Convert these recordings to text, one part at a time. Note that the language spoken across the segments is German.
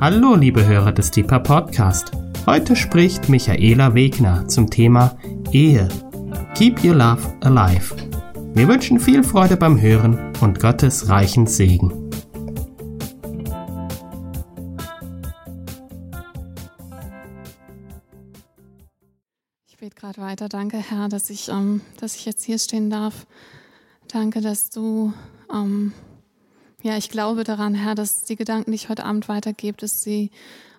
Hallo, liebe Hörer des Deeper Podcast. Heute spricht Michaela Wegner zum Thema Ehe. Keep your love alive. Wir wünschen viel Freude beim Hören und Gottes reichen Segen. Ich bete gerade weiter. Danke, Herr, dass ich, ähm, dass ich jetzt hier stehen darf. Danke, dass du ähm, ja, ich glaube daran, Herr, dass die Gedanken, die ich heute Abend weitergebe, dass sie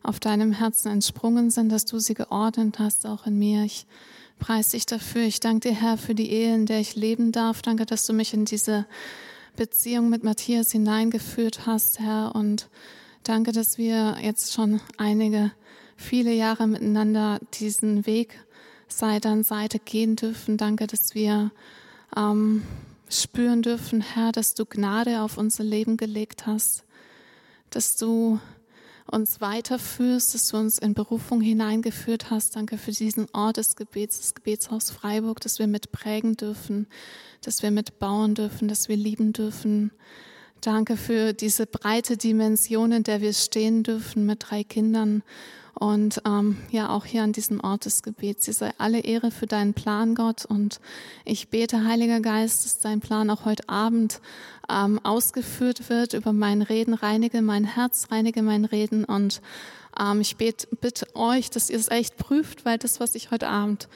auf deinem Herzen entsprungen sind, dass du sie geordnet hast, auch in mir. Ich preise dich dafür. Ich danke dir, Herr, für die Ehe, in der ich leben darf. Danke, dass du mich in diese Beziehung mit Matthias hineingeführt hast, Herr. Und danke, dass wir jetzt schon einige, viele Jahre miteinander diesen Weg Seite an Seite gehen dürfen. Danke, dass wir ähm, spüren dürfen, Herr, dass du Gnade auf unser Leben gelegt hast, dass du uns weiterführst, dass du uns in Berufung hineingeführt hast. Danke für diesen Ort des Gebets, das Gebetshaus Freiburg, dass wir mitprägen dürfen, dass wir mitbauen dürfen, dass wir lieben dürfen. Danke für diese breite Dimension, in der wir stehen dürfen mit drei Kindern und ähm, ja, auch hier an diesem Ort des Gebets. Dir sei alle Ehre für deinen Plan, Gott. Und ich bete, Heiliger Geist, dass dein Plan auch heute Abend ähm, ausgeführt wird über mein Reden. Reinige mein Herz, reinige mein Reden. Und ähm, ich bete, bitte euch, dass ihr es echt prüft, weil das, was ich heute Abend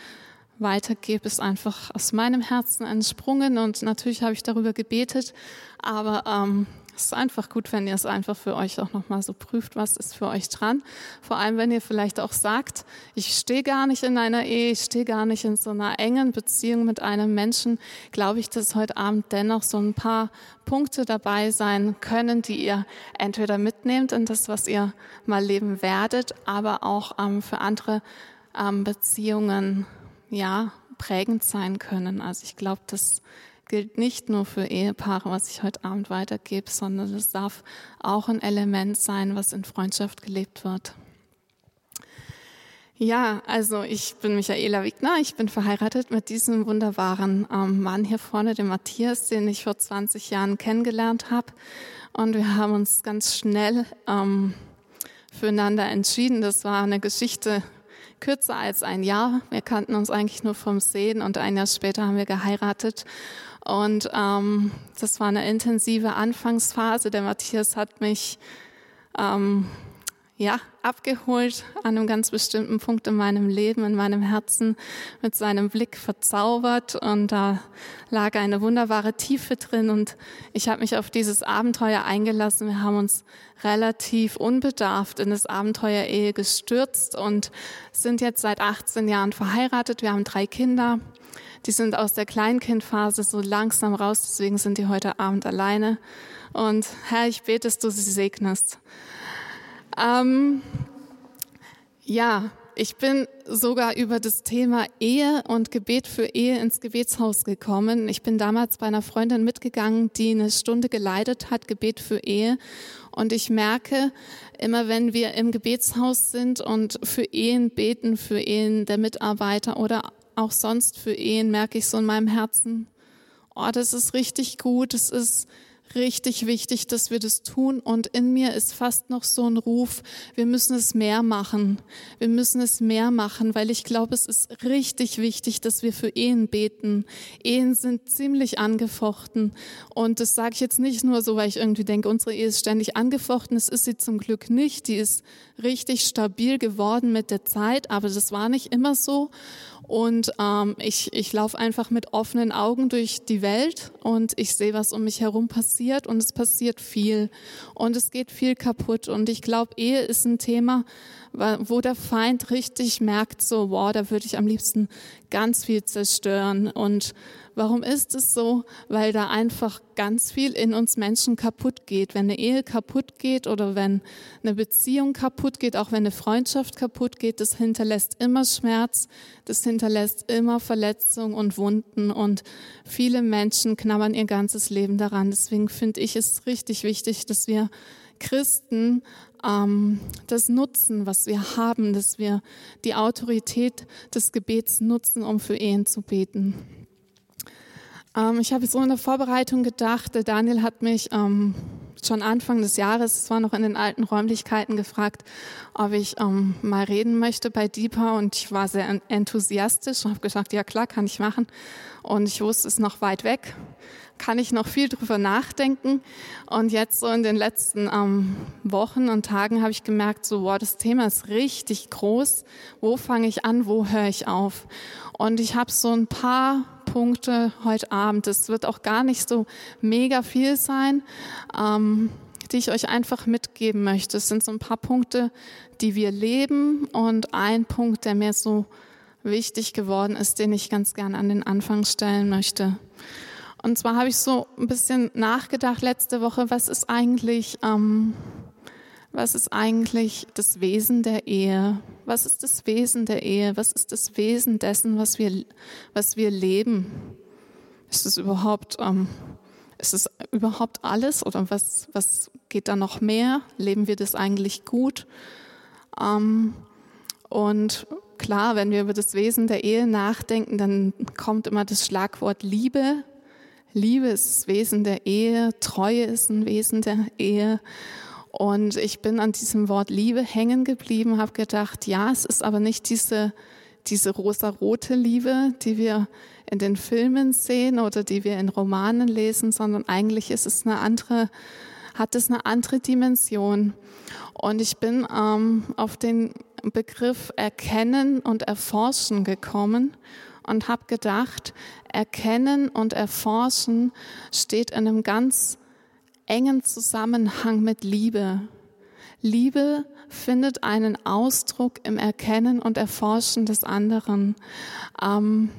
weitergebe, ist einfach aus meinem Herzen entsprungen. Und natürlich habe ich darüber gebetet, aber ähm, es ist einfach gut, wenn ihr es einfach für euch auch nochmal so prüft, was ist für euch dran. Vor allem, wenn ihr vielleicht auch sagt, ich stehe gar nicht in einer Ehe, ich stehe gar nicht in so einer engen Beziehung mit einem Menschen, glaube ich, dass heute Abend dennoch so ein paar Punkte dabei sein können, die ihr entweder mitnehmt in das, was ihr mal leben werdet, aber auch ähm, für andere ähm, Beziehungen, ja, prägend sein können. Also ich glaube, dass gilt nicht nur für Ehepaare, was ich heute Abend weitergebe, sondern es darf auch ein Element sein, was in Freundschaft gelebt wird. Ja, also ich bin Michaela Wigner, ich bin verheiratet mit diesem wunderbaren ähm, Mann hier vorne, dem Matthias, den ich vor 20 Jahren kennengelernt habe. Und wir haben uns ganz schnell ähm, füreinander entschieden. Das war eine Geschichte kürzer als ein Jahr. Wir kannten uns eigentlich nur vom Sehen und ein Jahr später haben wir geheiratet. Und ähm, das war eine intensive Anfangsphase. Der Matthias hat mich ähm, ja, abgeholt an einem ganz bestimmten Punkt in meinem Leben, in meinem Herzen, mit seinem Blick verzaubert und da lag eine wunderbare Tiefe drin und ich habe mich auf dieses Abenteuer eingelassen. Wir haben uns relativ unbedarft in das Abenteuer Ehe gestürzt und sind jetzt seit 18 Jahren verheiratet. Wir haben drei Kinder die sind aus der Kleinkindphase so langsam raus, deswegen sind die heute Abend alleine. Und Herr, ich bete, dass du sie segnest. Ähm, ja, ich bin sogar über das Thema Ehe und Gebet für Ehe ins Gebetshaus gekommen. Ich bin damals bei einer Freundin mitgegangen, die eine Stunde geleitet hat, Gebet für Ehe. Und ich merke, immer wenn wir im Gebetshaus sind und für Ehen beten, für Ehen der Mitarbeiter oder auch sonst für Ehen, merke ich so in meinem Herzen, oh, das ist richtig gut, das ist richtig wichtig, dass wir das tun. Und in mir ist fast noch so ein Ruf, wir müssen es mehr machen. Wir müssen es mehr machen, weil ich glaube, es ist richtig wichtig, dass wir für Ehen beten. Ehen sind ziemlich angefochten. Und das sage ich jetzt nicht nur so, weil ich irgendwie denke, unsere Ehe ist ständig angefochten. Es ist sie zum Glück nicht. Die ist richtig stabil geworden mit der Zeit, aber das war nicht immer so. Und ähm, ich, ich laufe einfach mit offenen Augen durch die Welt und ich sehe, was um mich herum passiert und es passiert viel und es geht viel kaputt. Und ich glaube, Ehe ist ein Thema, wo der Feind richtig merkt, so, wow, da würde ich am liebsten ganz viel zerstören. Und warum ist es so? Weil da einfach ganz viel in uns Menschen kaputt geht. Wenn eine Ehe kaputt geht oder wenn eine Beziehung kaputt geht, auch wenn eine Freundschaft kaputt geht, das hinterlässt immer Schmerz, das hinterlässt immer Verletzungen und Wunden und viele Menschen knabbern ihr ganzes Leben daran. Deswegen finde ich es richtig wichtig, dass wir Christen ähm, das nutzen, was wir haben, dass wir die Autorität des Gebets nutzen, um für Ehen zu beten. Ähm, ich habe so in der Vorbereitung gedacht, der Daniel hat mich ähm, schon Anfang des Jahres, es war noch in den alten Räumlichkeiten gefragt, ob ich ähm, mal reden möchte bei Deeper und ich war sehr enthusiastisch und habe gesagt, ja klar, kann ich machen. Und ich wusste, es ist noch weit weg, kann ich noch viel drüber nachdenken. Und jetzt so in den letzten ähm, Wochen und Tagen habe ich gemerkt, so, wow, das Thema ist richtig groß. Wo fange ich an? Wo höre ich auf? Und ich habe so ein paar Punkte heute Abend. Es wird auch gar nicht so mega viel sein, ähm, die ich euch einfach mitgeben möchte. Es sind so ein paar Punkte, die wir leben und ein Punkt, der mir so wichtig geworden ist, den ich ganz gern an den Anfang stellen möchte. Und zwar habe ich so ein bisschen nachgedacht letzte Woche, was ist eigentlich, ähm, was ist eigentlich das Wesen der Ehe? Was ist das Wesen der Ehe? Was ist das Wesen dessen, was wir, was wir leben? Ist es überhaupt, ähm, ist es überhaupt alles oder was, was geht da noch mehr? Leben wir das eigentlich gut? Ähm, und klar, wenn wir über das Wesen der Ehe nachdenken, dann kommt immer das Schlagwort Liebe. Liebe ist das Wesen der Ehe, Treue ist ein Wesen der Ehe. Und ich bin an diesem Wort Liebe hängen geblieben, habe gedacht, ja, es ist aber nicht diese, diese rosa-rote Liebe, die wir in den Filmen sehen oder die wir in Romanen lesen, sondern eigentlich ist es eine andere, hat es eine andere Dimension. Und ich bin ähm, auf den Begriff Erkennen und Erforschen gekommen und habe gedacht, Erkennen und Erforschen steht in einem ganz engen Zusammenhang mit Liebe. Liebe findet einen Ausdruck im Erkennen und Erforschen des anderen. Ähm,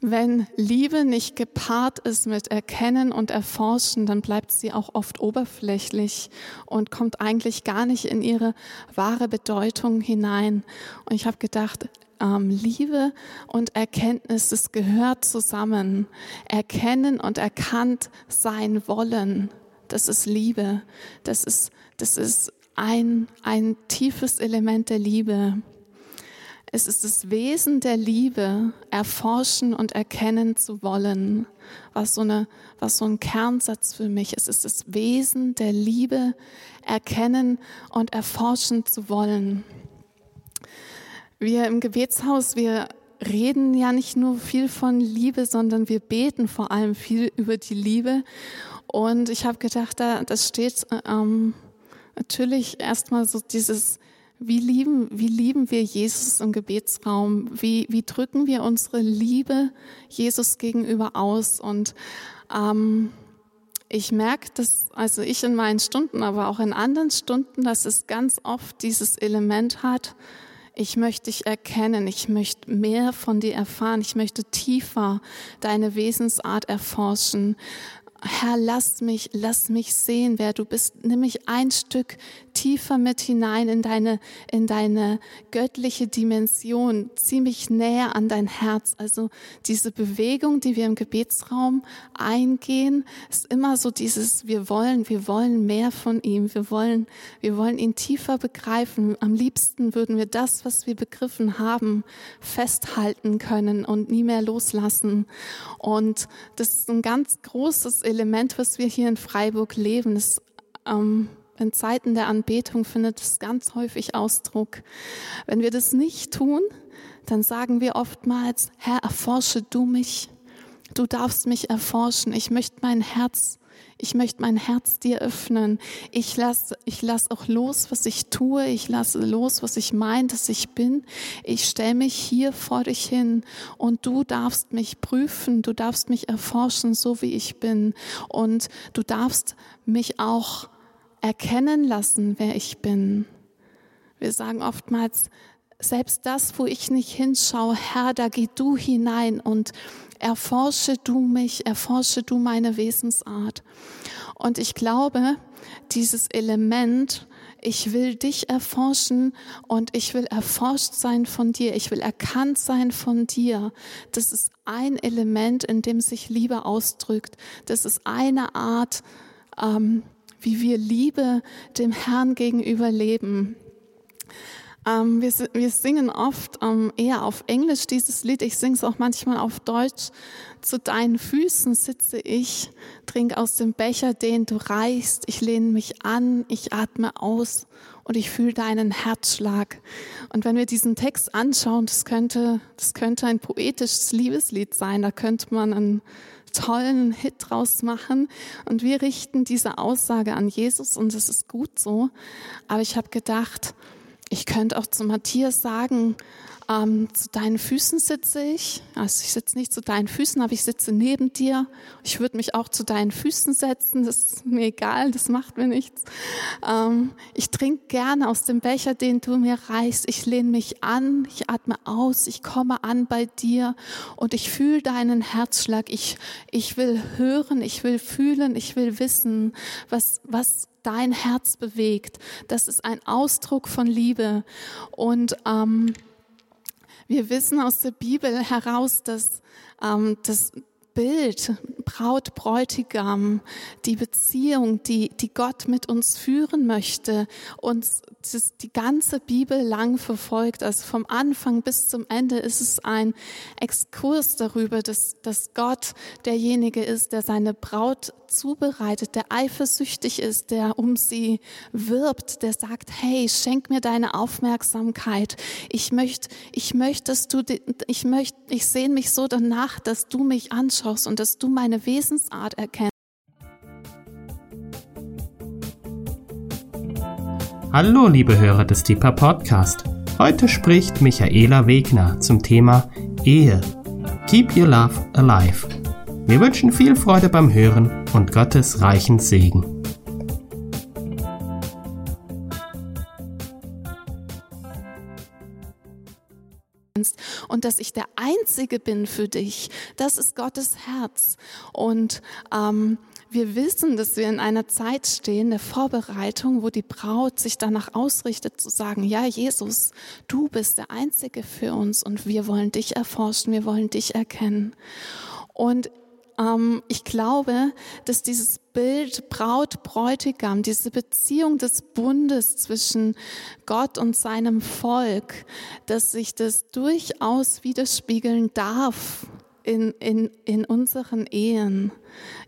wenn Liebe nicht gepaart ist mit Erkennen und Erforschen, dann bleibt sie auch oft oberflächlich und kommt eigentlich gar nicht in ihre wahre Bedeutung hinein. Und ich habe gedacht, ähm, Liebe und Erkenntnis, das gehört zusammen. Erkennen und erkannt sein wollen, das ist Liebe. Das ist, das ist ein, ein tiefes Element der Liebe. Es ist das Wesen der Liebe, erforschen und erkennen zu wollen, was so, eine, was so ein Kernsatz für mich ist. Es ist das Wesen der Liebe, erkennen und erforschen zu wollen. Wir im Gebetshaus, wir reden ja nicht nur viel von Liebe, sondern wir beten vor allem viel über die Liebe. Und ich habe gedacht, da das steht ähm, natürlich erstmal so dieses, wie lieben, wie lieben wir Jesus im Gebetsraum? Wie, wie drücken wir unsere Liebe Jesus gegenüber aus? Und ähm, ich merke, dass, also ich in meinen Stunden, aber auch in anderen Stunden, dass es ganz oft dieses Element hat, ich möchte dich erkennen, ich möchte mehr von dir erfahren, ich möchte tiefer deine Wesensart erforschen. Herr, lass mich, lass mich sehen, wer du bist. Nimm mich ein Stück tiefer mit hinein in deine, in deine göttliche Dimension. Zieh mich näher an dein Herz. Also diese Bewegung, die wir im Gebetsraum eingehen, ist immer so dieses, wir wollen, wir wollen mehr von ihm. Wir wollen, wir wollen ihn tiefer begreifen. Am liebsten würden wir das, was wir begriffen haben, festhalten können und nie mehr loslassen. Und das ist ein ganz großes Element, was wir hier in Freiburg leben. Das, ähm, in Zeiten der Anbetung findet es ganz häufig Ausdruck. Wenn wir das nicht tun, dann sagen wir oftmals, Herr, erforsche du mich. Du darfst mich erforschen. Ich möchte mein Herz ich möchte mein Herz dir öffnen. Ich lasse ich lass auch los, was ich tue. Ich lasse los, was ich meine, dass ich bin. Ich stelle mich hier vor dich hin und du darfst mich prüfen. Du darfst mich erforschen, so wie ich bin. Und du darfst mich auch erkennen lassen, wer ich bin. Wir sagen oftmals, selbst das, wo ich nicht hinschaue, Herr, da geh du hinein und erforsche du mich, erforsche du meine Wesensart. Und ich glaube, dieses Element, ich will dich erforschen und ich will erforscht sein von dir, ich will erkannt sein von dir. Das ist ein Element, in dem sich Liebe ausdrückt. Das ist eine Art, ähm, wie wir Liebe dem Herrn gegenüber leben. Ähm, wir, wir, singen oft ähm, eher auf Englisch dieses Lied. Ich singe es auch manchmal auf Deutsch. Zu deinen Füßen sitze ich, trink aus dem Becher, den du reichst. Ich lehne mich an, ich atme aus und ich fühle deinen Herzschlag. Und wenn wir diesen Text anschauen, das könnte, das könnte ein poetisches Liebeslied sein. Da könnte man einen tollen Hit draus machen. Und wir richten diese Aussage an Jesus und es ist gut so. Aber ich habe gedacht, ich könnte auch zu Matthias sagen, ähm, zu deinen Füßen sitze ich. Also ich sitze nicht zu deinen Füßen, aber ich sitze neben dir. Ich würde mich auch zu deinen Füßen setzen. Das ist mir egal, das macht mir nichts. Ähm, ich trinke gerne aus dem Becher, den du mir reichst. Ich lehne mich an, ich atme aus, ich komme an bei dir und ich fühle deinen Herzschlag. Ich, ich will hören, ich will fühlen, ich will wissen, was, was dein Herz bewegt. Das ist ein Ausdruck von Liebe. Und ähm, wir wissen aus der Bibel heraus, dass ähm, das Bild, Braut, Bräutigam, die Beziehung, die, die Gott mit uns führen möchte, uns die ganze Bibel lang verfolgt. Also vom Anfang bis zum Ende ist es ein Exkurs darüber, dass, dass Gott derjenige ist, der seine Braut zubereitet, der eifersüchtig ist, der um sie wirbt, der sagt, hey, schenk mir deine Aufmerksamkeit. Ich möchte, ich möchte, dass du, ich möchte, ich sehne mich so danach, dass du mich anschaust und dass du meine Wesensart erkennst. Hallo, liebe Hörer des Deeper Podcast. Heute spricht Michaela Wegner zum Thema Ehe. Keep your love alive. Wir wünschen viel Freude beim Hören und Gottes reichen Segen. Und dass ich der Einzige bin für dich. Das ist Gottes Herz. Und ähm, wir wissen, dass wir in einer Zeit stehen der Vorbereitung, wo die Braut sich danach ausrichtet zu sagen, ja Jesus, du bist der Einzige für uns und wir wollen dich erforschen, wir wollen dich erkennen. Und ähm, ich glaube, dass dieses Bild Braut, Bräutigam, diese Beziehung des Bundes zwischen Gott und seinem Volk, dass sich das durchaus widerspiegeln darf in, in, in unseren Ehen.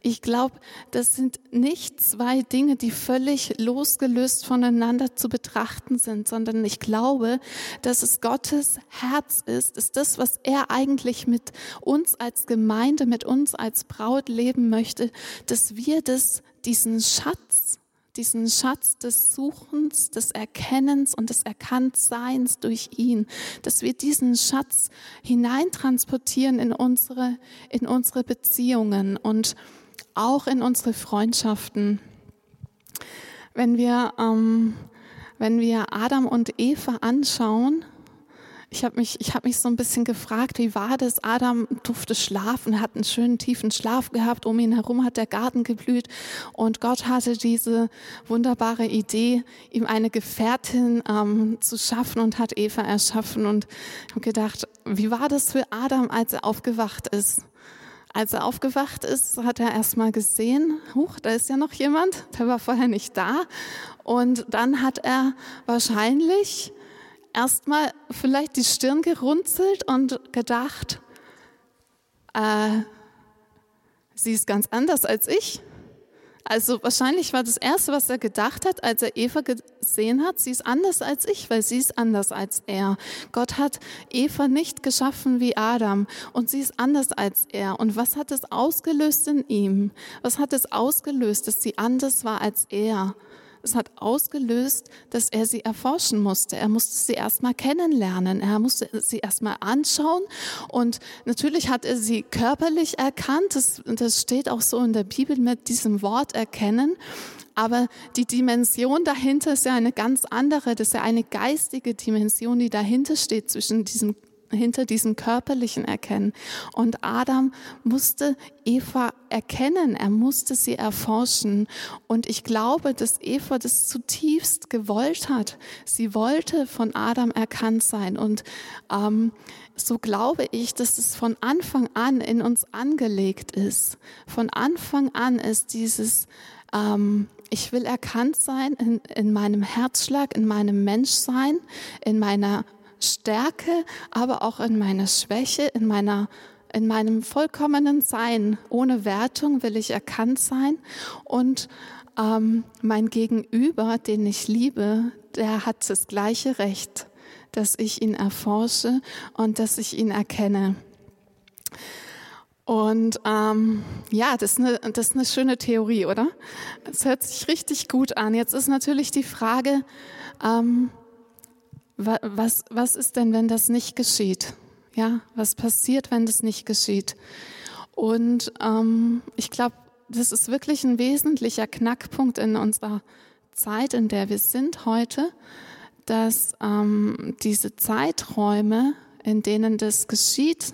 Ich glaube, das sind nicht zwei Dinge, die völlig losgelöst voneinander zu betrachten sind, sondern ich glaube, dass es Gottes Herz ist, ist das, was er eigentlich mit uns als Gemeinde, mit uns als Braut leben möchte, dass wir das, diesen Schatz, diesen Schatz des Suchens, des Erkennens und des Erkanntseins durch ihn, dass wir diesen Schatz hineintransportieren in unsere, in unsere Beziehungen und auch in unsere Freundschaften. Wenn wir, ähm, wenn wir Adam und Eva anschauen, ich habe mich, ich hab mich so ein bisschen gefragt, wie war das? Adam durfte schlafen, hat einen schönen tiefen Schlaf gehabt. Um ihn herum hat der Garten geblüht und Gott hatte diese wunderbare Idee, ihm eine Gefährtin ähm, zu schaffen und hat Eva erschaffen. Und habe gedacht, wie war das für Adam, als er aufgewacht ist? Als er aufgewacht ist, hat er erstmal gesehen, huch, da ist ja noch jemand, der war vorher nicht da. Und dann hat er wahrscheinlich erstmal vielleicht die Stirn gerunzelt und gedacht, äh, sie ist ganz anders als ich. Also wahrscheinlich war das Erste, was er gedacht hat, als er Eva gesehen hat, sie ist anders als ich, weil sie ist anders als er. Gott hat Eva nicht geschaffen wie Adam und sie ist anders als er. Und was hat es ausgelöst in ihm? Was hat es ausgelöst, dass sie anders war als er? Es hat ausgelöst, dass er sie erforschen musste. Er musste sie erstmal kennenlernen. Er musste sie erstmal anschauen. Und natürlich hat er sie körperlich erkannt. Das, das steht auch so in der Bibel mit diesem Wort erkennen. Aber die Dimension dahinter ist ja eine ganz andere. Das ist ja eine geistige Dimension, die dahinter steht zwischen diesem hinter diesem körperlichen Erkennen. Und Adam musste Eva erkennen, er musste sie erforschen. Und ich glaube, dass Eva das zutiefst gewollt hat. Sie wollte von Adam erkannt sein. Und ähm, so glaube ich, dass es von Anfang an in uns angelegt ist. Von Anfang an ist dieses ähm, ich will erkannt sein in, in meinem Herzschlag, in meinem Menschsein, in meiner Stärke, aber auch in meiner Schwäche, in meiner in meinem vollkommenen Sein, ohne Wertung will ich erkannt sein und ähm, mein Gegenüber, den ich liebe, der hat das gleiche Recht, dass ich ihn erforsche und dass ich ihn erkenne. Und ähm, ja, das ist, eine, das ist eine schöne Theorie, oder? Es hört sich richtig gut an. Jetzt ist natürlich die Frage, ähm, was, was ist denn, wenn das nicht geschieht? Ja, was passiert, wenn das nicht geschieht? Und ähm, ich glaube, das ist wirklich ein wesentlicher Knackpunkt in unserer Zeit, in der wir sind heute, dass ähm, diese Zeiträume, in denen das geschieht,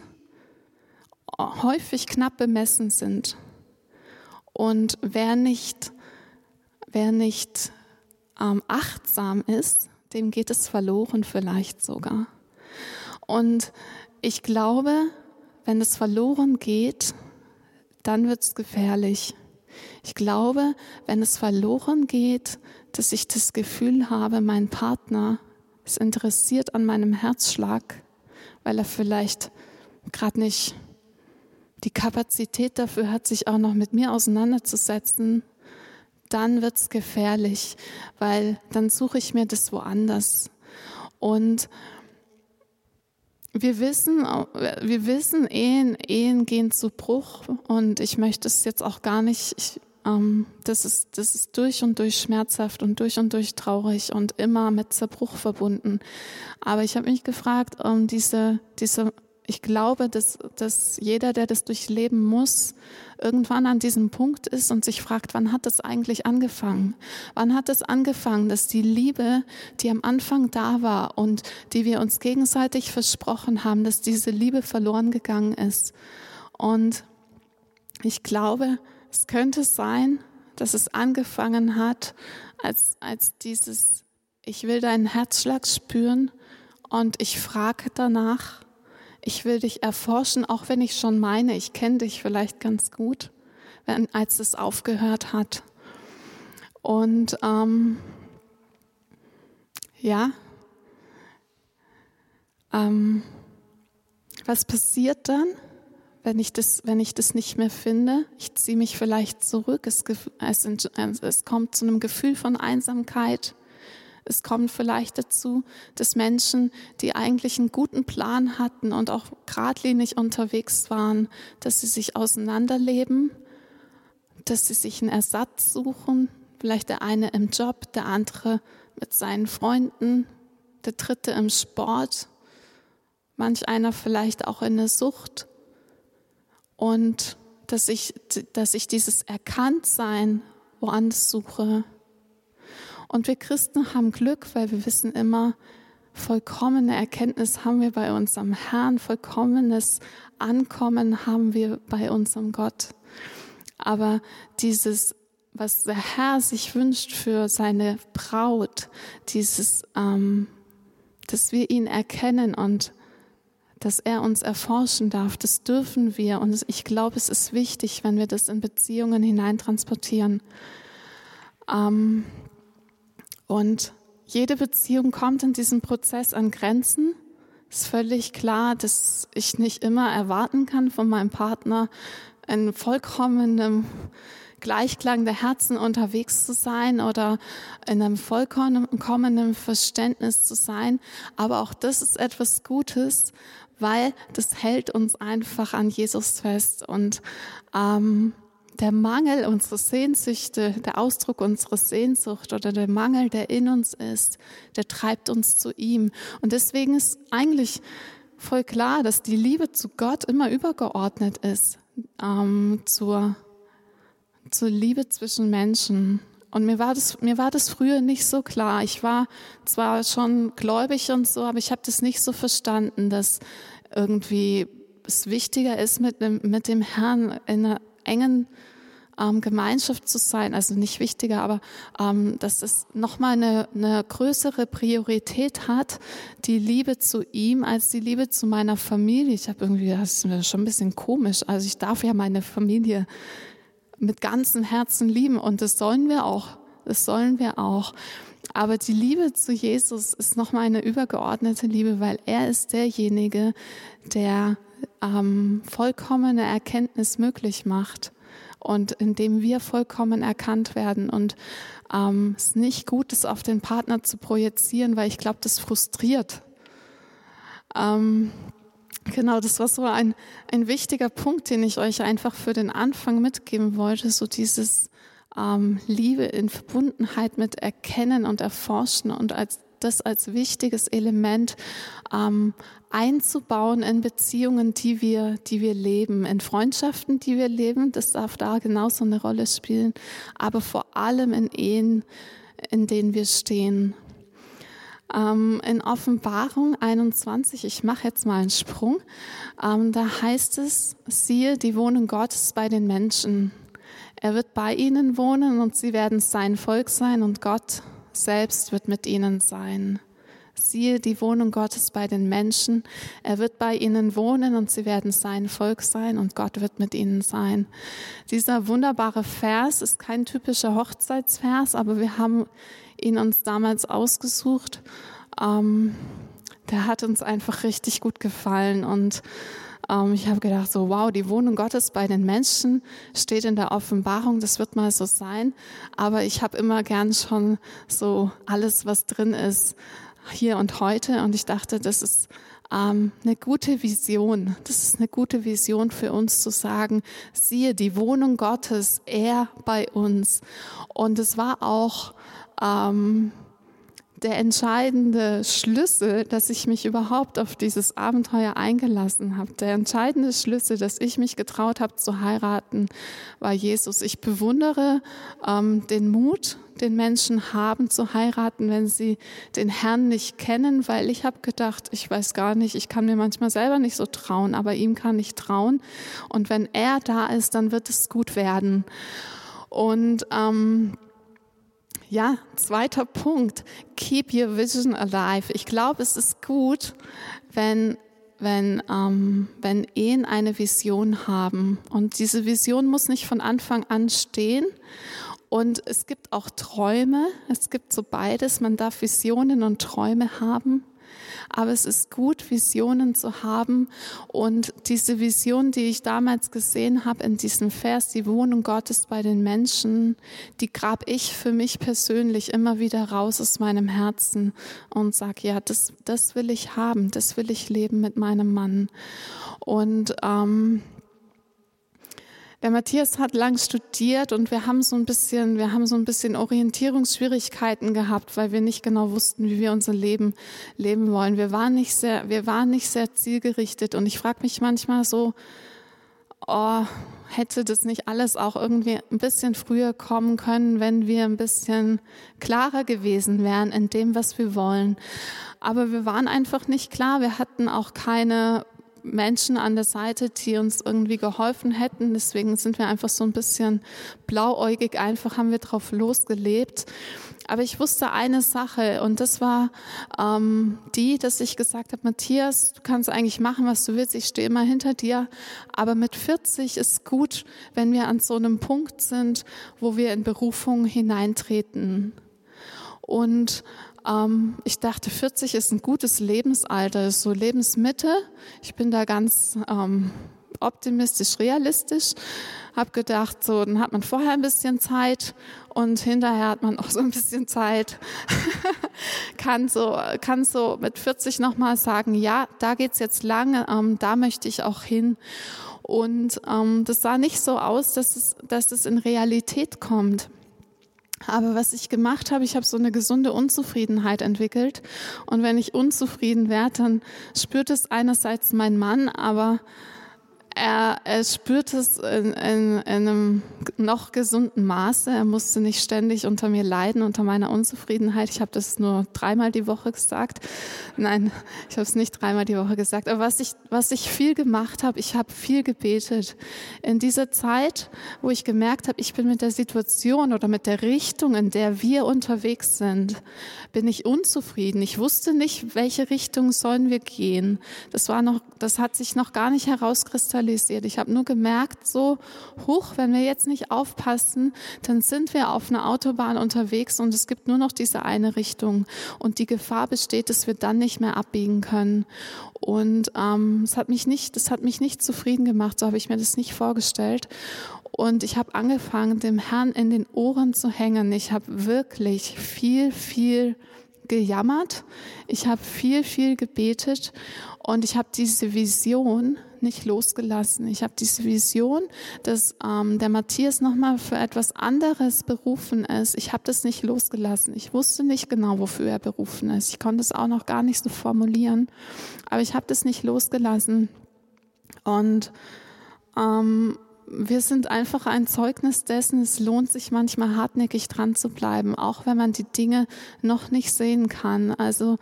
häufig knapp bemessen sind. Und wer nicht, wer nicht ähm, achtsam ist, dem geht es verloren vielleicht sogar. Und ich glaube, wenn es verloren geht, dann wird es gefährlich. Ich glaube, wenn es verloren geht, dass ich das Gefühl habe, mein Partner ist interessiert an meinem Herzschlag, weil er vielleicht gerade nicht die Kapazität dafür hat, sich auch noch mit mir auseinanderzusetzen, dann wird's gefährlich, weil dann suche ich mir das woanders. Und wir wissen, wir wissen, Ehen, Ehen gehen zu Bruch und ich möchte es jetzt auch gar nicht, ich, ähm, das, ist, das ist durch und durch schmerzhaft und durch und durch traurig und immer mit Zerbruch verbunden. Aber ich habe mich gefragt, um diese, diese ich glaube, dass, dass jeder, der das durchleben muss, irgendwann an diesem Punkt ist und sich fragt, wann hat das eigentlich angefangen? Wann hat es das angefangen, dass die Liebe, die am Anfang da war und die wir uns gegenseitig versprochen haben, dass diese Liebe verloren gegangen ist? Und ich glaube, es könnte sein, dass es angefangen hat, als, als dieses, ich will deinen Herzschlag spüren und ich frage danach, ich will dich erforschen, auch wenn ich schon meine, ich kenne dich vielleicht ganz gut, wenn, als es aufgehört hat. Und ähm, ja, ähm, was passiert dann, wenn ich das, wenn ich das nicht mehr finde? Ich ziehe mich vielleicht zurück. Es, es, es kommt zu einem Gefühl von Einsamkeit. Es kommt vielleicht dazu, dass Menschen, die eigentlich einen guten Plan hatten und auch geradlinig unterwegs waren, dass sie sich auseinanderleben, dass sie sich einen Ersatz suchen, vielleicht der eine im Job, der andere mit seinen Freunden, der dritte im Sport, manch einer vielleicht auch in der Sucht. Und dass ich, dass ich dieses Erkanntsein woanders suche, und wir Christen haben Glück, weil wir wissen immer, vollkommene Erkenntnis haben wir bei unserem Herrn, vollkommenes Ankommen haben wir bei unserem Gott. Aber dieses, was der Herr sich wünscht für seine Braut, dieses, ähm, dass wir ihn erkennen und dass er uns erforschen darf, das dürfen wir. Und ich glaube, es ist wichtig, wenn wir das in Beziehungen hineintransportieren. Ähm, und jede Beziehung kommt in diesem Prozess an Grenzen. Ist völlig klar, dass ich nicht immer erwarten kann von meinem Partner, in vollkommenem Gleichklang der Herzen unterwegs zu sein oder in einem vollkommenen Verständnis zu sein. Aber auch das ist etwas Gutes, weil das hält uns einfach an Jesus fest und ähm, der Mangel unserer Sehnsüchte, der Ausdruck unserer Sehnsucht oder der Mangel, der in uns ist, der treibt uns zu ihm. Und deswegen ist eigentlich voll klar, dass die Liebe zu Gott immer übergeordnet ist ähm, zur, zur Liebe zwischen Menschen. Und mir war das, mir war das früher nicht so klar. Ich war zwar schon gläubig und so, aber ich habe das nicht so verstanden, dass irgendwie es wichtiger ist, mit dem, mit dem Herrn in einer engen ähm, Gemeinschaft zu sein, also nicht wichtiger, aber ähm, dass es nochmal eine, eine größere Priorität hat, die Liebe zu ihm als die Liebe zu meiner Familie. Ich habe irgendwie, das ist schon ein bisschen komisch. Also ich darf ja meine Familie mit ganzem Herzen lieben und das sollen wir auch. Das sollen wir auch. Aber die Liebe zu Jesus ist nochmal eine übergeordnete Liebe, weil er ist derjenige, der ähm, vollkommene Erkenntnis möglich macht und indem wir vollkommen erkannt werden und ähm, es nicht gut ist, auf den Partner zu projizieren, weil ich glaube, das frustriert. Ähm, genau, das war so ein, ein wichtiger Punkt, den ich euch einfach für den Anfang mitgeben wollte, so dieses ähm, Liebe in Verbundenheit mit Erkennen und Erforschen und als das als wichtiges Element ähm, einzubauen in Beziehungen, die wir, die wir leben, in Freundschaften, die wir leben. Das darf da genauso eine Rolle spielen, aber vor allem in Ehen, in denen wir stehen. Ähm, in Offenbarung 21, ich mache jetzt mal einen Sprung, ähm, da heißt es, siehe die Wohnung Gottes bei den Menschen. Er wird bei ihnen wohnen und sie werden sein Volk sein und Gott selbst wird mit ihnen sein. Siehe die Wohnung Gottes bei den Menschen. Er wird bei ihnen wohnen und sie werden sein Volk sein und Gott wird mit ihnen sein. Dieser wunderbare Vers ist kein typischer Hochzeitsvers, aber wir haben ihn uns damals ausgesucht. Ähm, der hat uns einfach richtig gut gefallen und ähm, ich habe gedacht, so wow, die Wohnung Gottes bei den Menschen steht in der Offenbarung, das wird mal so sein. Aber ich habe immer gern schon so alles, was drin ist, hier und heute. Und ich dachte, das ist ähm, eine gute Vision. Das ist eine gute Vision für uns zu sagen, siehe die Wohnung Gottes, er bei uns. Und es war auch ähm, der entscheidende Schlüssel, dass ich mich überhaupt auf dieses Abenteuer eingelassen habe. Der entscheidende Schlüssel, dass ich mich getraut habe zu heiraten, war Jesus. Ich bewundere ähm, den Mut, den Menschen haben zu heiraten, wenn sie den Herrn nicht kennen, weil ich habe gedacht, ich weiß gar nicht, ich kann mir manchmal selber nicht so trauen, aber ihm kann ich trauen. Und wenn er da ist, dann wird es gut werden. Und ähm, ja, zweiter Punkt. Keep your vision alive. Ich glaube, es ist gut, wenn wenn, ähm, wenn Ehen eine Vision haben. Und diese Vision muss nicht von Anfang an stehen. Und es gibt auch Träume. Es gibt so beides. Man darf Visionen und Träume haben. Aber es ist gut, Visionen zu haben. Und diese Vision, die ich damals gesehen habe in diesem Vers, die Wohnung Gottes bei den Menschen, die grab ich für mich persönlich immer wieder raus aus meinem Herzen und sag, ja, das, das will ich haben, das will ich leben mit meinem Mann. Und ähm, der Matthias hat lang studiert und wir haben so ein bisschen, wir haben so ein bisschen Orientierungsschwierigkeiten gehabt, weil wir nicht genau wussten, wie wir unser Leben leben wollen. Wir waren nicht sehr, wir waren nicht sehr zielgerichtet und ich frage mich manchmal so, oh, hätte das nicht alles auch irgendwie ein bisschen früher kommen können, wenn wir ein bisschen klarer gewesen wären in dem, was wir wollen. Aber wir waren einfach nicht klar. Wir hatten auch keine Menschen an der Seite, die uns irgendwie geholfen hätten. Deswegen sind wir einfach so ein bisschen blauäugig, einfach haben wir drauf losgelebt. Aber ich wusste eine Sache und das war ähm, die, dass ich gesagt habe, Matthias, du kannst eigentlich machen, was du willst, ich stehe immer hinter dir. Aber mit 40 ist gut, wenn wir an so einem Punkt sind, wo wir in Berufung hineintreten. Und ähm, ich dachte, 40 ist ein gutes Lebensalter, ist so Lebensmitte. Ich bin da ganz ähm, optimistisch, realistisch. Hab gedacht, so, dann hat man vorher ein bisschen Zeit und hinterher hat man auch so ein bisschen Zeit. kann so, kann so mit 40 nochmal sagen, ja, da geht's jetzt lang, ähm, da möchte ich auch hin. Und ähm, das sah nicht so aus, dass es, dass es in Realität kommt. Aber was ich gemacht habe, ich habe so eine gesunde Unzufriedenheit entwickelt. Und wenn ich unzufrieden werde, dann spürt es einerseits mein Mann, aber er, er spürt es in, in, in einem noch gesunden Maße. Er musste nicht ständig unter mir leiden, unter meiner Unzufriedenheit. Ich habe das nur dreimal die Woche gesagt. Nein, ich habe es nicht dreimal die Woche gesagt. Aber was ich, was ich viel gemacht habe, ich habe viel gebetet. In dieser Zeit, wo ich gemerkt habe, ich bin mit der Situation oder mit der Richtung, in der wir unterwegs sind, bin ich unzufrieden. Ich wusste nicht, welche Richtung sollen wir gehen. Das war noch, das hat sich noch gar nicht herauskristallisiert rauskristallisiert. Ich habe nur gemerkt, so hoch, wenn wir jetzt nicht aufpassen, dann sind wir auf einer Autobahn unterwegs und es gibt nur noch diese eine Richtung. Und die Gefahr besteht, dass wir dann nicht mehr abbiegen können. Und ähm, es hat mich nicht, das hat mich nicht zufrieden gemacht. So habe ich mir das nicht vorgestellt. Und ich habe angefangen, dem Herrn in den Ohren zu hängen. Ich habe wirklich viel, viel gejammert. Ich habe viel, viel gebetet und ich habe diese Vision nicht losgelassen. Ich habe diese Vision, dass ähm, der Matthias nochmal für etwas anderes berufen ist. Ich habe das nicht losgelassen. Ich wusste nicht genau, wofür er berufen ist. Ich konnte es auch noch gar nicht so formulieren, aber ich habe das nicht losgelassen. Und ähm, wir sind einfach ein Zeugnis dessen, es lohnt sich manchmal hartnäckig dran zu bleiben, auch wenn man die Dinge noch nicht sehen kann. Also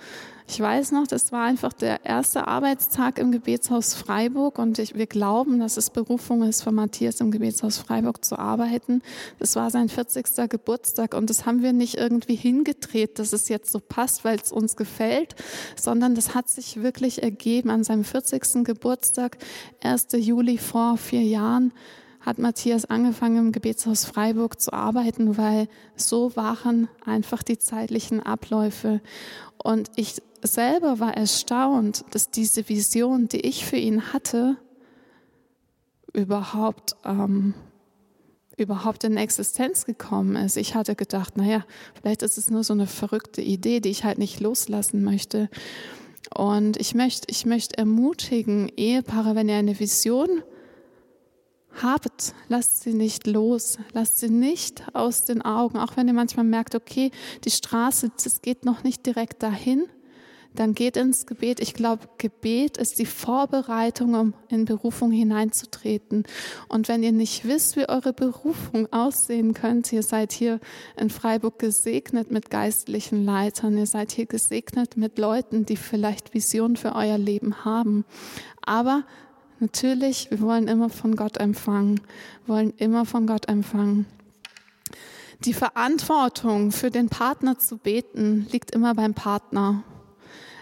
ich weiß noch, das war einfach der erste Arbeitstag im Gebetshaus Freiburg und ich, wir glauben, dass es Berufung ist, für Matthias im Gebetshaus Freiburg zu arbeiten. Das war sein 40. Geburtstag und das haben wir nicht irgendwie hingedreht, dass es jetzt so passt, weil es uns gefällt, sondern das hat sich wirklich ergeben an seinem 40. Geburtstag, 1. Juli vor vier Jahren hat Matthias angefangen im Gebetshaus Freiburg zu arbeiten, weil so waren einfach die zeitlichen Abläufe. Und ich selber war erstaunt, dass diese Vision, die ich für ihn hatte, überhaupt ähm, überhaupt in Existenz gekommen ist. Ich hatte gedacht, naja, vielleicht ist es nur so eine verrückte Idee, die ich halt nicht loslassen möchte. Und ich möchte, ich möchte ermutigen, Ehepaare, wenn ihr eine Vision habt, lasst sie nicht los, lasst sie nicht aus den Augen, auch wenn ihr manchmal merkt, okay, die Straße, das geht noch nicht direkt dahin, dann geht ins Gebet. Ich glaube, Gebet ist die Vorbereitung, um in Berufung hineinzutreten. Und wenn ihr nicht wisst, wie eure Berufung aussehen könnte, ihr seid hier in Freiburg gesegnet mit geistlichen Leitern, ihr seid hier gesegnet mit Leuten, die vielleicht Vision für euer Leben haben. Aber natürlich, wir wollen immer von Gott empfangen, wollen immer von Gott empfangen. Die Verantwortung für den Partner zu beten liegt immer beim Partner.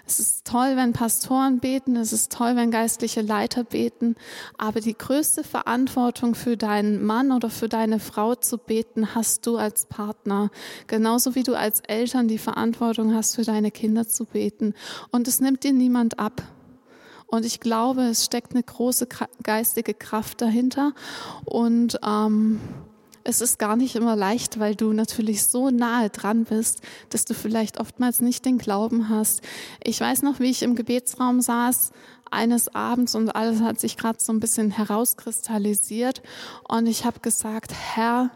Es ist toll, wenn Pastoren beten, es ist toll, wenn geistliche Leiter beten, aber die größte Verantwortung für deinen Mann oder für deine Frau zu beten hast du als Partner, genauso wie du als Eltern die Verantwortung hast, für deine Kinder zu beten. Und es nimmt dir niemand ab. Und ich glaube, es steckt eine große geistige Kraft dahinter. Und ähm, es ist gar nicht immer leicht, weil du natürlich so nahe dran bist, dass du vielleicht oftmals nicht den Glauben hast. Ich weiß noch, wie ich im Gebetsraum saß eines Abends und alles hat sich gerade so ein bisschen herauskristallisiert und ich habe gesagt, Herr,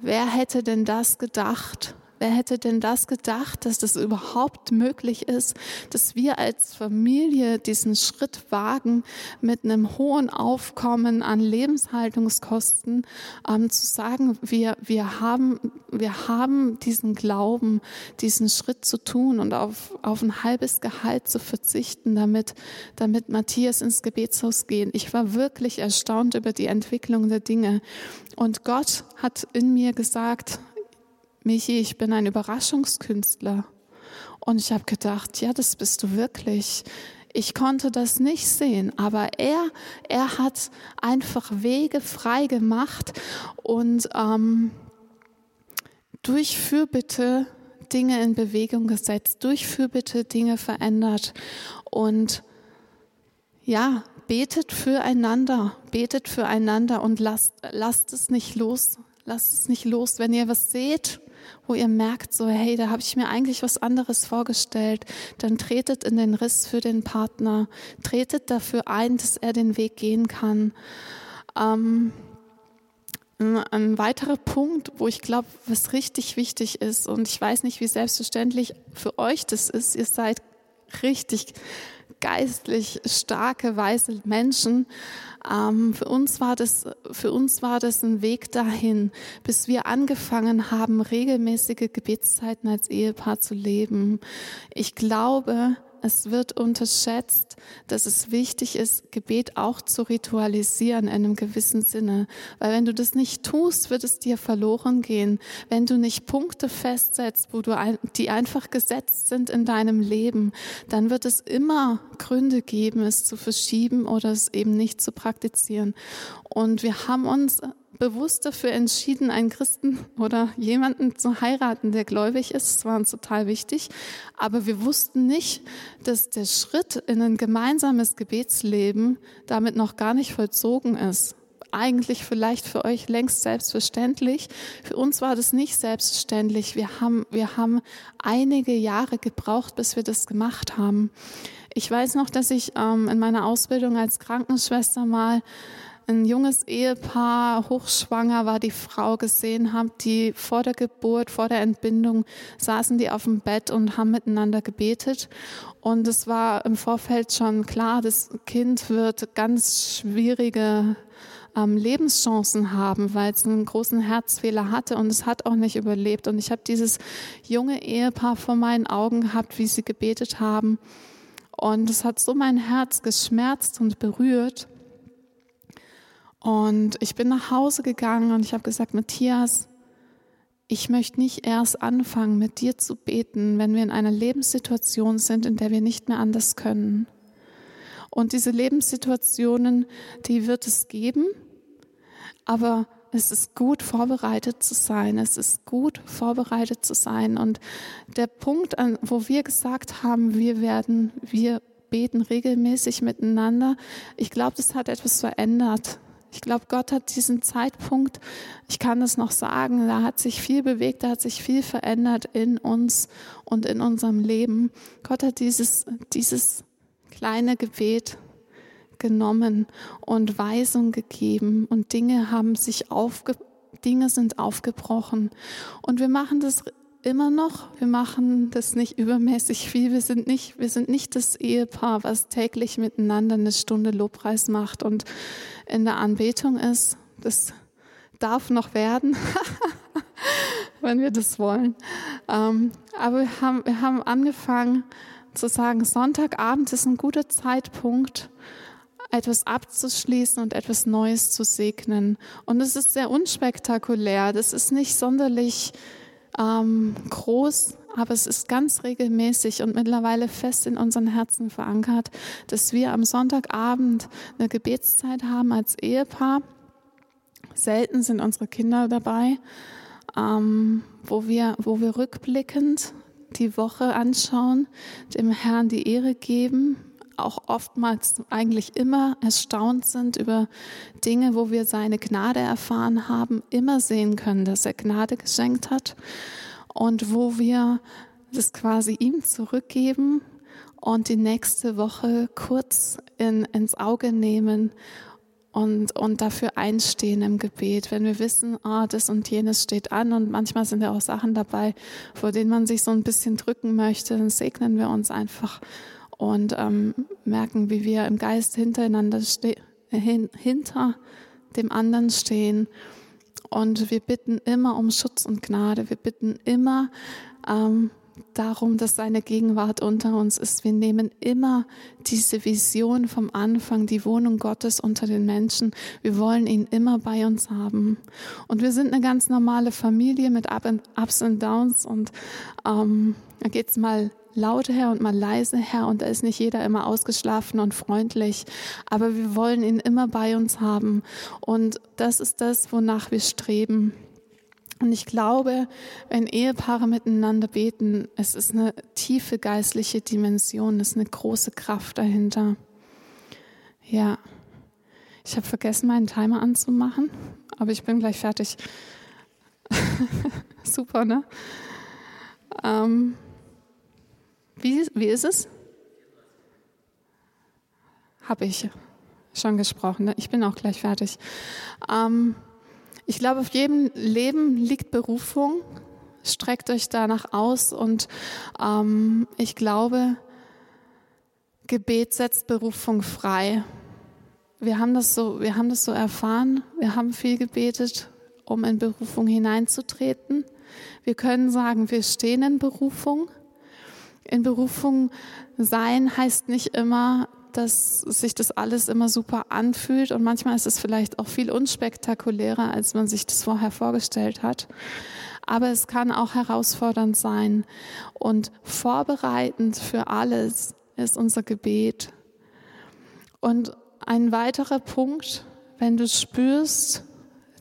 wer hätte denn das gedacht? Wer hätte denn das gedacht, dass das überhaupt möglich ist, dass wir als Familie diesen Schritt wagen, mit einem hohen Aufkommen an Lebenshaltungskosten ähm, zu sagen, wir, wir, haben, wir haben diesen Glauben, diesen Schritt zu tun und auf, auf ein halbes Gehalt zu verzichten, damit, damit Matthias ins Gebetshaus gehen. Ich war wirklich erstaunt über die Entwicklung der Dinge. Und Gott hat in mir gesagt, Michi, ich bin ein Überraschungskünstler. Und ich habe gedacht, ja, das bist du wirklich. Ich konnte das nicht sehen, aber er, er hat einfach Wege frei gemacht und ähm, durch Fürbitte Dinge in Bewegung gesetzt, durch Fürbitte Dinge verändert und ja, betet füreinander, betet füreinander und lasst, lasst es nicht los, lasst es nicht los. Wenn ihr was seht, wo ihr merkt, so hey, da habe ich mir eigentlich was anderes vorgestellt, dann tretet in den Riss für den Partner, tretet dafür ein, dass er den Weg gehen kann. Ähm, ein weiterer Punkt, wo ich glaube, was richtig wichtig ist, und ich weiß nicht, wie selbstverständlich für euch das ist, ihr seid richtig geistlich starke, weise Menschen. Ähm, für uns war das, für uns war das ein Weg dahin, bis wir angefangen haben, regelmäßige Gebetszeiten als Ehepaar zu leben. Ich glaube, es wird unterschätzt, dass es wichtig ist, Gebet auch zu ritualisieren in einem gewissen Sinne. Weil wenn du das nicht tust, wird es dir verloren gehen. Wenn du nicht Punkte festsetzt, wo du ein, die einfach gesetzt sind in deinem Leben, dann wird es immer Gründe geben, es zu verschieben oder es eben nicht zu praktizieren. Und wir haben uns bewusst dafür entschieden, einen Christen oder jemanden zu heiraten, der gläubig ist. Das war uns total wichtig. Aber wir wussten nicht, dass der Schritt in ein gemeinsames Gebetsleben damit noch gar nicht vollzogen ist. Eigentlich vielleicht für euch längst selbstverständlich. Für uns war das nicht selbstverständlich. Wir haben, wir haben einige Jahre gebraucht, bis wir das gemacht haben. Ich weiß noch, dass ich ähm, in meiner Ausbildung als Krankenschwester mal ein junges Ehepaar, hochschwanger war die Frau gesehen habe, die vor der Geburt, vor der Entbindung saßen die auf dem Bett und haben miteinander gebetet. Und es war im Vorfeld schon klar, das Kind wird ganz schwierige ähm, Lebenschancen haben, weil es einen großen Herzfehler hatte und es hat auch nicht überlebt. Und ich habe dieses junge Ehepaar vor meinen Augen gehabt, wie sie gebetet haben. Und es hat so mein Herz geschmerzt und berührt. Und ich bin nach Hause gegangen und ich habe gesagt, Matthias, ich möchte nicht erst anfangen, mit dir zu beten, wenn wir in einer Lebenssituation sind, in der wir nicht mehr anders können. Und diese Lebenssituationen, die wird es geben, aber es ist gut vorbereitet zu sein. Es ist gut vorbereitet zu sein. Und der Punkt, wo wir gesagt haben, wir werden, wir beten regelmäßig miteinander, ich glaube, das hat etwas verändert ich glaube, Gott hat diesen Zeitpunkt, ich kann das noch sagen, da hat sich viel bewegt, da hat sich viel verändert in uns und in unserem Leben. Gott hat dieses, dieses kleine Gebet genommen und Weisung gegeben und Dinge haben sich aufge, Dinge sind aufgebrochen. Und wir machen das immer noch. Wir machen das nicht übermäßig viel. Wir sind nicht, wir sind nicht das Ehepaar, was täglich miteinander eine Stunde Lobpreis macht und in der Anbetung ist. Das darf noch werden, wenn wir das wollen. Ähm, aber wir haben, wir haben angefangen zu sagen, Sonntagabend ist ein guter Zeitpunkt, etwas abzuschließen und etwas Neues zu segnen. Und es ist sehr unspektakulär. Das ist nicht sonderlich ähm, groß, aber es ist ganz regelmäßig und mittlerweile fest in unseren Herzen verankert, dass wir am Sonntagabend eine Gebetszeit haben als Ehepaar. Selten sind unsere Kinder dabei, ähm, wo, wir, wo wir rückblickend die Woche anschauen, dem Herrn die Ehre geben, auch oftmals eigentlich immer erstaunt sind über Dinge, wo wir seine Gnade erfahren haben, immer sehen können, dass er Gnade geschenkt hat und wo wir das quasi ihm zurückgeben und die nächste Woche kurz in, ins Auge nehmen und, und dafür einstehen im Gebet, wenn wir wissen, ah, das und jenes steht an und manchmal sind ja auch Sachen dabei, vor denen man sich so ein bisschen drücken möchte, dann segnen wir uns einfach und ähm, merken, wie wir im Geist hintereinander hin, hinter dem anderen stehen. Und wir bitten immer um Schutz und Gnade. Wir bitten immer ähm, darum, dass seine Gegenwart unter uns ist. Wir nehmen immer diese Vision vom Anfang, die Wohnung Gottes unter den Menschen. Wir wollen ihn immer bei uns haben. Und wir sind eine ganz normale Familie mit Ups und Downs. Und ähm, da geht's mal laut her und mal leise her und da ist nicht jeder immer ausgeschlafen und freundlich, aber wir wollen ihn immer bei uns haben und das ist das, wonach wir streben. Und ich glaube, wenn Ehepaare miteinander beten, es ist eine tiefe geistliche Dimension, es ist eine große Kraft dahinter. Ja, ich habe vergessen, meinen Timer anzumachen, aber ich bin gleich fertig. Super, ne? Ähm, wie, wie ist es? Habe ich schon gesprochen. Ne? Ich bin auch gleich fertig. Ähm, ich glaube, auf jedem Leben liegt Berufung. Streckt euch danach aus und ähm, ich glaube, Gebet setzt Berufung frei. Wir haben das so, wir haben das so erfahren. Wir haben viel gebetet, um in Berufung hineinzutreten. Wir können sagen, wir stehen in Berufung. In Berufung sein heißt nicht immer, dass sich das alles immer super anfühlt und manchmal ist es vielleicht auch viel unspektakulärer, als man sich das vorher vorgestellt hat. Aber es kann auch herausfordernd sein und vorbereitend für alles ist unser Gebet. Und ein weiterer Punkt, wenn du spürst,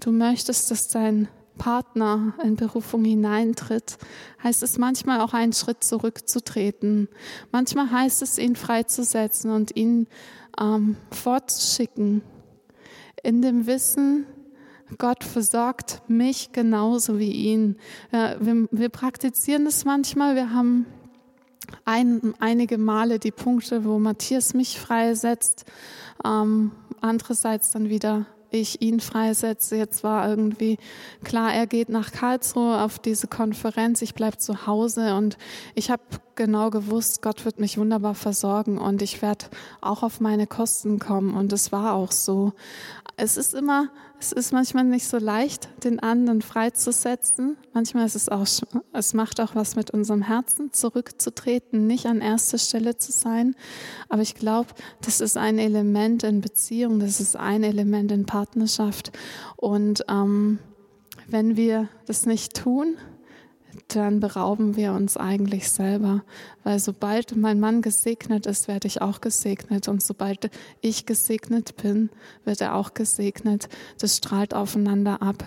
du möchtest, dass dein Partner in Berufung hineintritt, heißt es manchmal auch einen Schritt zurückzutreten. Manchmal heißt es, ihn freizusetzen und ihn ähm, fortzuschicken. In dem Wissen, Gott versorgt mich genauso wie ihn. Ja, wir, wir, praktizieren das manchmal. Wir haben ein, einige Male die Punkte, wo Matthias mich freisetzt. Ähm, andererseits dann wieder ich ihn freisetze. Jetzt war irgendwie klar, er geht nach Karlsruhe auf diese Konferenz, ich bleib zu Hause und ich habe genau gewusst, Gott wird mich wunderbar versorgen und ich werde auch auf meine Kosten kommen und es war auch so. Es ist immer, es ist manchmal nicht so leicht, den anderen freizusetzen. Manchmal ist es auch, es macht auch was mit unserem Herzen, zurückzutreten, nicht an erster Stelle zu sein. Aber ich glaube, das ist ein Element in Beziehung, das ist ein Element in Partnerschaft. Und ähm, wenn wir das nicht tun, dann berauben wir uns eigentlich selber. Weil sobald mein Mann gesegnet ist, werde ich auch gesegnet. Und sobald ich gesegnet bin, wird er auch gesegnet. Das strahlt aufeinander ab.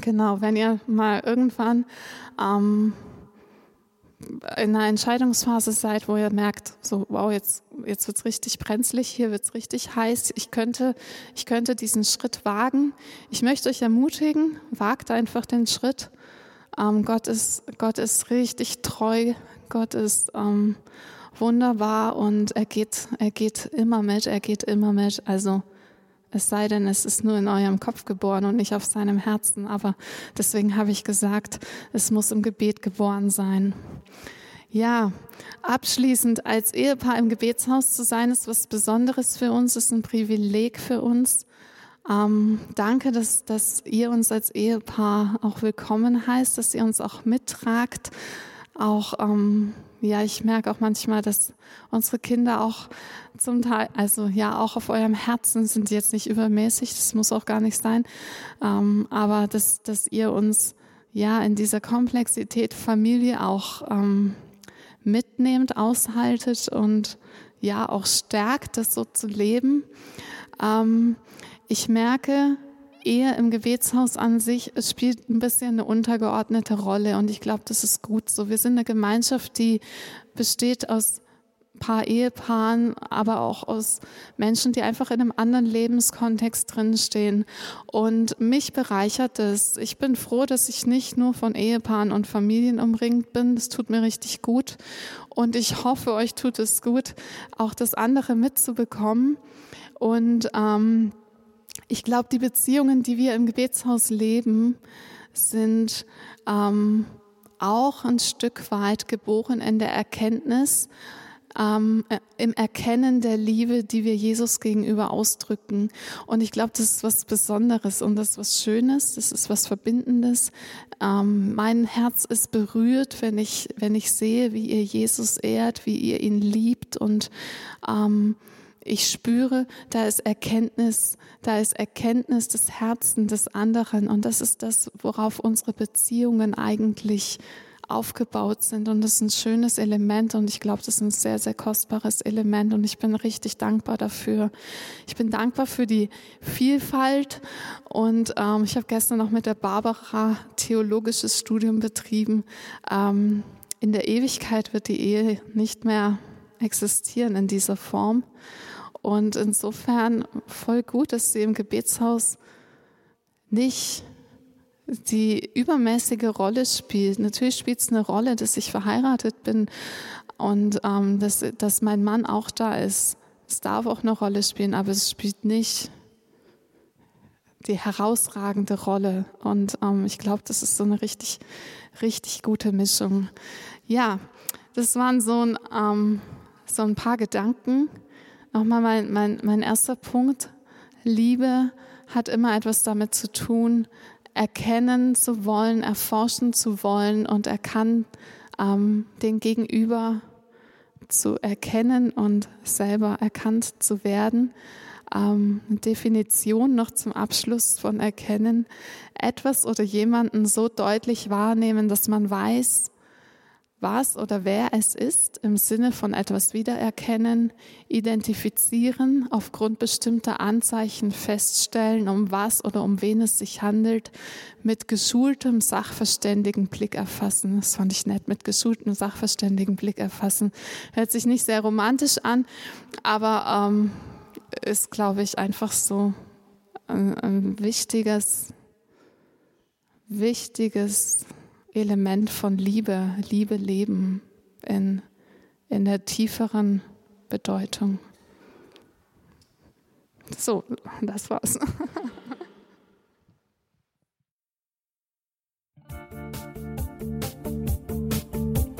Genau, wenn ihr mal irgendwann ähm, in einer Entscheidungsphase seid, wo ihr merkt, so wow, jetzt jetzt wird's richtig brenzlig, hier wird's richtig heiß. Ich könnte ich könnte diesen Schritt wagen. Ich möchte euch ermutigen, wagt einfach den Schritt ähm, Gott, ist, Gott ist richtig treu, Gott ist ähm, wunderbar und er geht, er geht immer mit, er geht immer mit. Also es sei denn, es ist nur in eurem Kopf geboren und nicht auf seinem Herzen. Aber deswegen habe ich gesagt, es muss im Gebet geboren sein. Ja, abschließend als Ehepaar im Gebetshaus zu sein, ist was Besonderes für uns, ist ein Privileg für uns. Ähm, danke, dass, dass ihr uns als Ehepaar auch willkommen heißt, dass ihr uns auch mittragt. Auch, ähm, ja, ich merke auch manchmal, dass unsere Kinder auch zum Teil, also ja, auch auf eurem Herzen sind jetzt nicht übermäßig, das muss auch gar nicht sein, ähm, aber dass, dass ihr uns ja in dieser Komplexität Familie auch ähm, mitnehmt, aushaltet und ja auch stärkt, das so zu leben. Ähm, ich merke, Ehe im Gebetshaus an sich, es spielt ein bisschen eine untergeordnete Rolle und ich glaube, das ist gut so. Wir sind eine Gemeinschaft, die besteht aus paar Ehepaaren, aber auch aus Menschen, die einfach in einem anderen Lebenskontext drinstehen. Und mich bereichert es. Ich bin froh, dass ich nicht nur von Ehepaaren und Familien umringt bin. Das tut mir richtig gut. Und ich hoffe, euch tut es gut, auch das andere mitzubekommen. Und ähm, ich glaube, die Beziehungen, die wir im Gebetshaus leben, sind ähm, auch ein Stück weit geboren in der Erkenntnis, ähm, äh, im Erkennen der Liebe, die wir Jesus gegenüber ausdrücken. Und ich glaube, das ist was Besonderes und das ist was Schönes, das ist was Verbindendes. Ähm, mein Herz ist berührt, wenn ich, wenn ich sehe, wie ihr Jesus ehrt, wie ihr ihn liebt und ähm, ich spüre, da ist Erkenntnis, da ist Erkenntnis des Herzens des anderen. Und das ist das, worauf unsere Beziehungen eigentlich aufgebaut sind. Und das ist ein schönes Element und ich glaube, das ist ein sehr, sehr kostbares Element und ich bin richtig dankbar dafür. Ich bin dankbar für die Vielfalt und ähm, ich habe gestern noch mit der Barbara theologisches Studium betrieben. Ähm, in der Ewigkeit wird die Ehe nicht mehr existieren in dieser Form. Und insofern voll gut, dass sie im Gebetshaus nicht die übermäßige Rolle spielt. Natürlich spielt es eine Rolle, dass ich verheiratet bin und ähm, dass, dass mein Mann auch da ist. Es darf auch eine Rolle spielen, aber es spielt nicht die herausragende Rolle. Und ähm, ich glaube, das ist so eine richtig, richtig gute Mischung. Ja, das waren so ein, ähm, so ein paar Gedanken Nochmal mein, mein, mein erster Punkt. Liebe hat immer etwas damit zu tun, erkennen zu wollen, erforschen zu wollen und er kann ähm, den Gegenüber zu erkennen und selber erkannt zu werden. Ähm, Definition noch zum Abschluss von Erkennen. Etwas oder jemanden so deutlich wahrnehmen, dass man weiß, was oder wer es ist, im Sinne von etwas wiedererkennen, identifizieren, aufgrund bestimmter Anzeichen feststellen, um was oder um wen es sich handelt, mit geschultem sachverständigen Blick erfassen. Das fand ich nett, mit geschultem sachverständigen Blick erfassen. Hört sich nicht sehr romantisch an, aber ähm, ist, glaube ich, einfach so ein, ein wichtiges, wichtiges Element von Liebe, Liebe leben in, in der tieferen Bedeutung. So, das war's.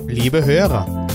Liebe Hörer,